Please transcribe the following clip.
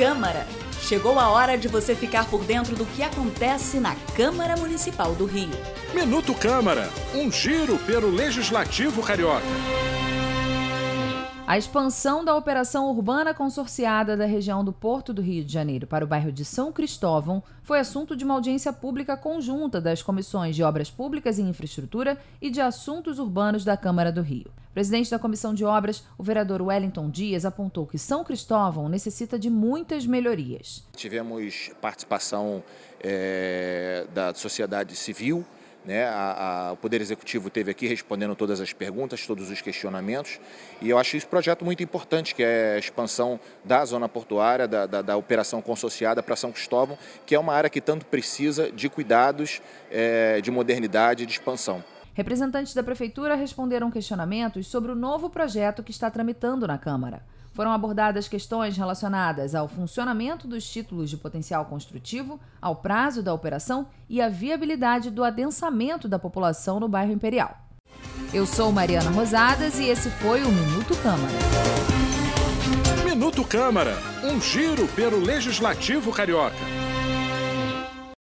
Câmara. Chegou a hora de você ficar por dentro do que acontece na Câmara Municipal do Rio. Minuto Câmara, um giro pelo Legislativo Carioca. A expansão da operação urbana consorciada da região do Porto do Rio de Janeiro para o bairro de São Cristóvão foi assunto de uma audiência pública conjunta das comissões de Obras Públicas e Infraestrutura e de Assuntos Urbanos da Câmara do Rio. Presidente da Comissão de Obras, o vereador Wellington Dias, apontou que São Cristóvão necessita de muitas melhorias. Tivemos participação é, da sociedade civil né? A, a, o Poder Executivo teve aqui respondendo todas as perguntas, todos os questionamentos, e eu acho esse projeto muito importante, que é a expansão da zona portuária, da, da, da operação consorciada para São Cristóvão, que é uma área que tanto precisa de cuidados, é, de modernidade e de expansão. Representantes da Prefeitura responderam questionamentos sobre o novo projeto que está tramitando na Câmara. Foram abordadas questões relacionadas ao funcionamento dos títulos de potencial construtivo, ao prazo da operação e à viabilidade do adensamento da população no bairro Imperial. Eu sou Mariana Rosadas e esse foi o Minuto Câmara. Minuto Câmara, um giro pelo Legislativo Carioca.